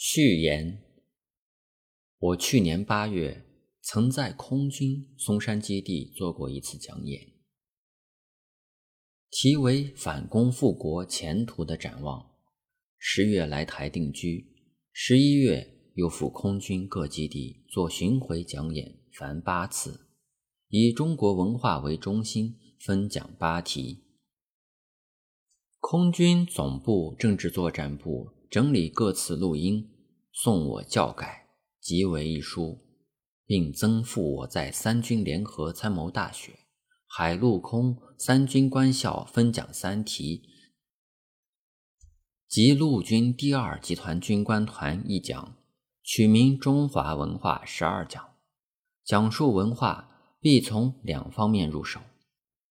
序言：我去年八月曾在空军松山基地做过一次讲演，题为“反攻复国前途的展望”。十月来台定居，十一月又赴空军各基地做巡回讲演，凡八次，以中国文化为中心，分讲八题。空军总部政治作战部整理各次录音，送我校改，即为一书，并增附我在三军联合参谋大学海陆空三军官校分讲三题，及陆军第二集团军官团一讲，取名《中华文化十二讲》，讲述文化必从两方面入手，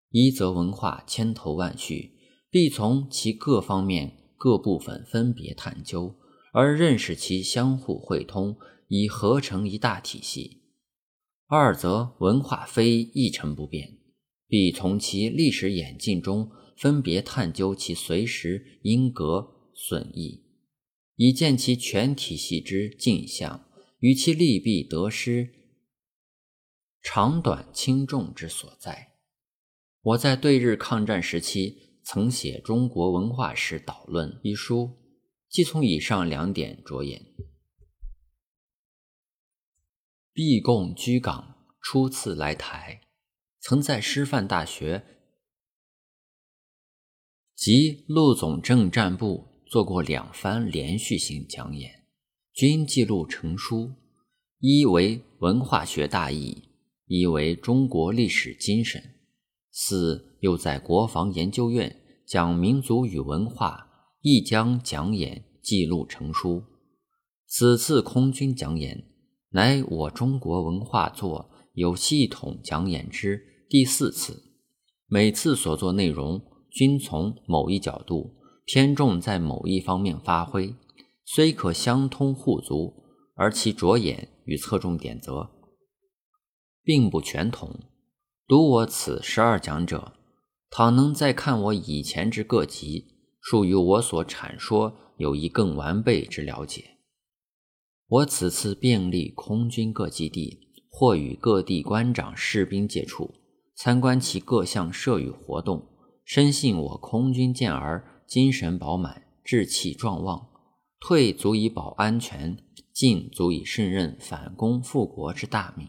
一则文化千头万绪。必从其各方面各部分分别探究，而认识其相互汇通，以合成一大体系。二则文化非一成不变，必从其历史演进中分别探究其随时因格损益，以见其全体系之镜像与其利弊得失、长短轻重之所在。我在对日抗战时期。曾写《中国文化史导论》一书，即从以上两点着眼。毕贡居港，初次来台，曾在师范大学及陆总政战部做过两番连续性讲演，均记录成书，一为文化学大义，一为中国历史精神。四又在国防研究院讲民族与文化，亦将讲演记录成书。此次空军讲演，乃我中国文化作有系统讲演之第四次。每次所作内容均从某一角度偏重在某一方面发挥，虽可相通互足，而其着眼与侧重点则并不全同。读我此十二讲者，倘能再看我以前之各集，数与我所阐说有一更完备之了解。我此次遍历空军各基地，或与各地官长士兵接触，参观其各项设与活动，深信我空军健儿精神饱满，志气壮旺，退足以保安全，进足以胜任反攻复国之大名，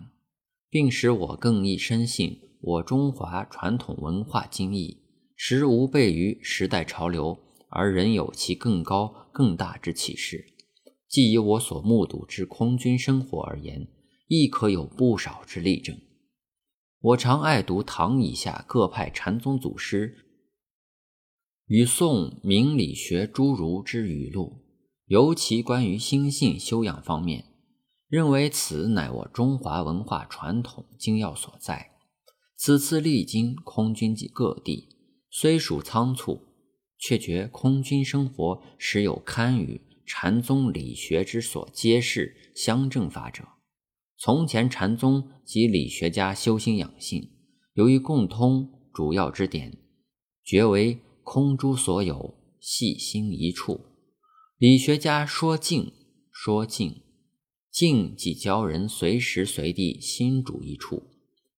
并使我更易深信。我中华传统文化精义，实无悖于时代潮流，而仍有其更高更大之启示。既以我所目睹之空军生活而言，亦可有不少之例证。我常爱读唐以下各派禅宗祖师与宋明理学诸儒之语录，尤其关于心性修养方面，认为此乃我中华文化传统精要所在。此次历经空军及各地，虽属仓促，却觉空军生活时有堪与禅宗理学之所揭示相正法者。从前禅宗及理学家修心养性，由于共通主要之点，觉为空诸所有，细心一处。理学家说静，说静，静即教人随时随地心主一处。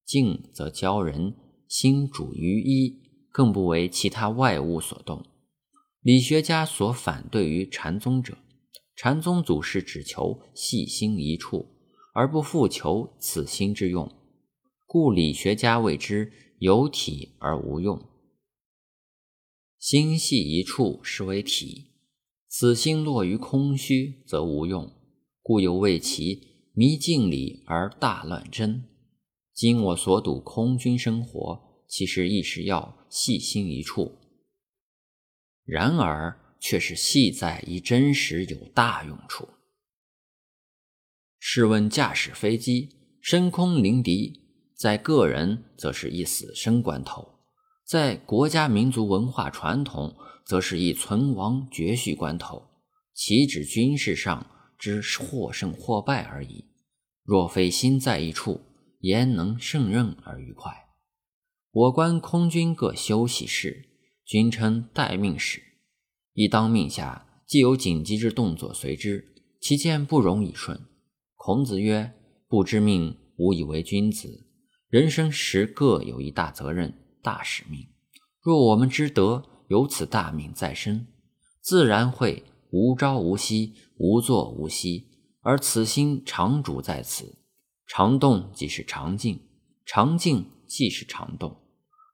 静则教人心主于一，更不为其他外物所动。理学家所反对于禅宗者，禅宗祖师只求细心一处，而不复求此心之用，故理学家谓之有体而无用。心系一处是为体，此心落于空虚则无用，故又谓其迷静理而大乱真。今我所睹空军生活，其实亦是要细心一处，然而却是细在一真实有大用处。试问驾驶飞机升空临敌，在个人则是一死生关头，在国家民族文化传统，则是一存亡绝续关头，岂止军事上之或胜或败而已。若非心在一处，焉能胜任而愉快？我观空军各休息室，均称待命室。一当命下，既有紧急之动作随之，其见不容以顺。孔子曰：“不知命，无以为君子。人生时各有一大责任、大使命。若我们之德有此大命在身，自然会无朝无夕、无作无息，而此心常主在此。常动即是常静，常静即是常动。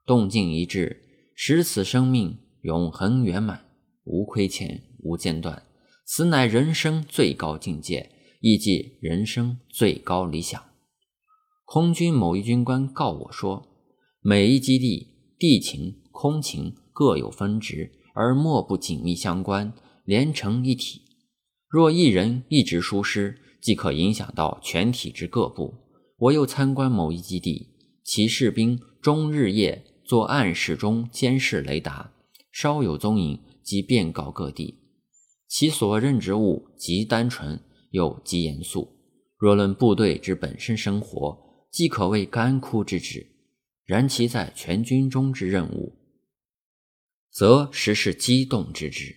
动静一致，使此生命永恒圆满，无亏欠，无间断。此乃人生最高境界。”亦即人生最高理想。空军某一军官告我说：“每一基地地勤、空勤各有分职，而莫不紧密相关，连成一体。若一人一直疏失，即可影响到全体之各部。”我又参观某一基地，其士兵终日夜做暗室中监视雷达，稍有踪影即便告各地。其所任职务极单纯。又极严肃。若论部队之本身生活，既可谓干枯之至；然其在全军中之任务，则实是激动之至。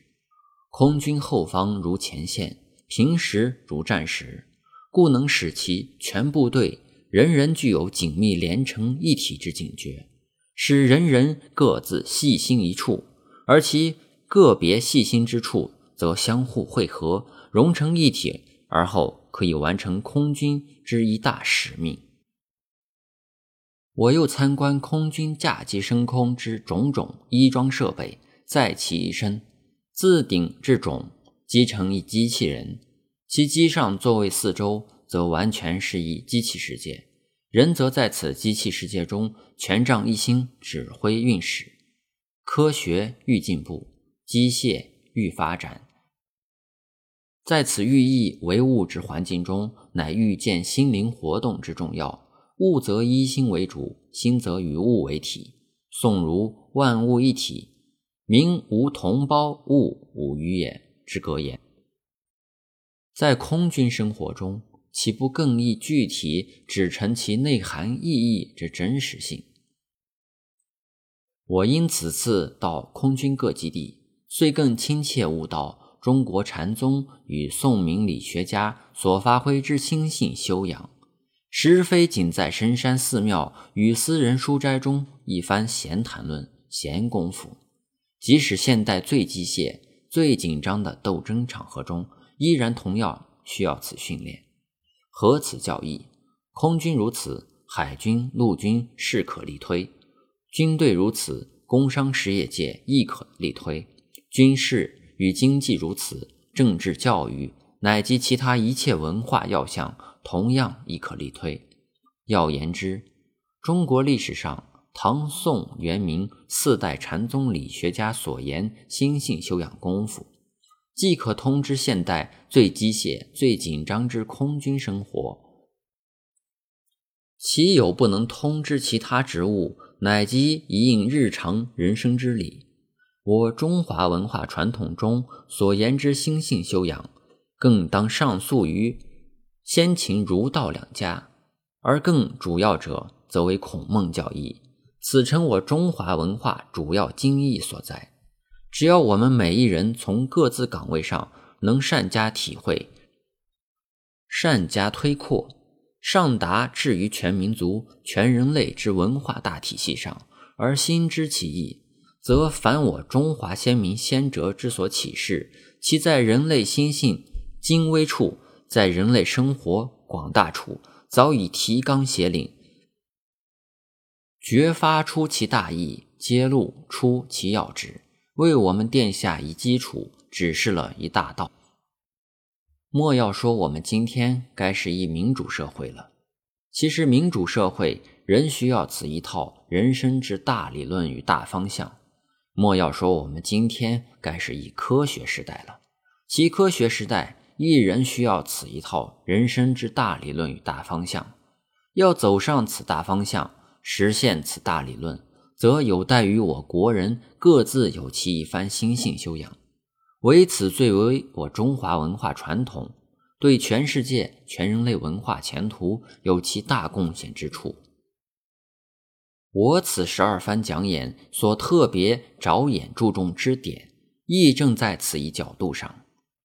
空军后方如前线，平时如战时，故能使其全部队人人具有紧密连成一体之警觉，使人人各自细心一处，而其个别细心之处则相互汇合，融成一体。而后可以完成空军之一大使命。我又参观空军驾机升空之种种衣装设备，在其一身，自顶至踵机成一机器人，其机上座位四周则完全是一机器世界，人则在此机器世界中权杖一心指挥运使。科学愈进步，机械愈发展。在此寓意为物质环境中，乃欲见心灵活动之重要。物则一心为主，心则与物为体。宋如万物一体，民无同胞，物无余也之格言。在空军生活中，岂不更易具体指陈其内涵意义之真实性？我因此次到空军各基地，遂更亲切悟道。中国禅宗与宋明理学家所发挥之心性修养，实非仅在深山寺庙与私人书斋中一番闲谈论、闲功夫。即使现代最机械、最紧张的斗争场合中，依然同样需要此训练。何此教义？空军如此，海军、陆军适可力推；军队如此，工商实业界亦可力推。军事。与经济如此，政治、教育乃及其他一切文化要项，同样亦可力推。要言之，中国历史上唐、宋、元、明四代禅宗理学家所言心性修养功夫，即可通知现代最机械、最紧张之空军生活，岂有不能通知其他职务，乃及一应日常人生之理？我中华文化传统中所言之心性修养，更当上溯于先秦儒道两家，而更主要者则为孔孟教义。此诚我中华文化主要精义所在。只要我们每一人从各自岗位上能善加体会、善加推扩，上达至于全民族、全人类之文化大体系上，而心知其意。则凡我中华先民先哲之所启示，其在人类心性精微处，在人类生活广大处，早已提纲挈领，觉发出其大意，揭露出其要旨，为我们奠下以基础，指示了一大道。莫要说我们今天该是一民主社会了，其实民主社会仍需要此一套人生之大理论与大方向。莫要说我们今天该是一科学时代了，其科学时代亦仍需要此一套人生之大理论与大方向。要走上此大方向，实现此大理论，则有待于我国人各自有其一番心性修养。唯此最为我中华文化传统对全世界全人类文化前途有其大贡献之处。我此十二番讲演所特别着眼注重之点，亦正在此一角度上。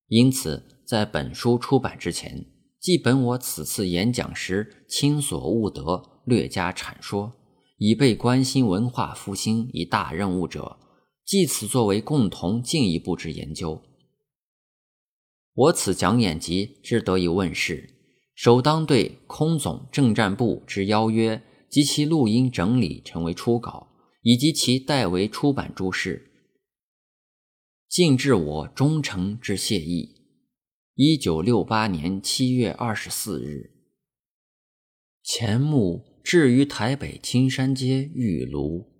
因此，在本书出版之前，即本我此次演讲时亲所悟得，略加阐说，以备关心文化复兴一大任务者，即此作为共同进一步之研究。我此讲演集之得以问世，首当对空总政战部之邀约及其录音整理成为初稿，以及其代为出版诸事，尽致我忠诚之谢意。一九六八年七月二十四日，钱穆至于台北青山街玉炉。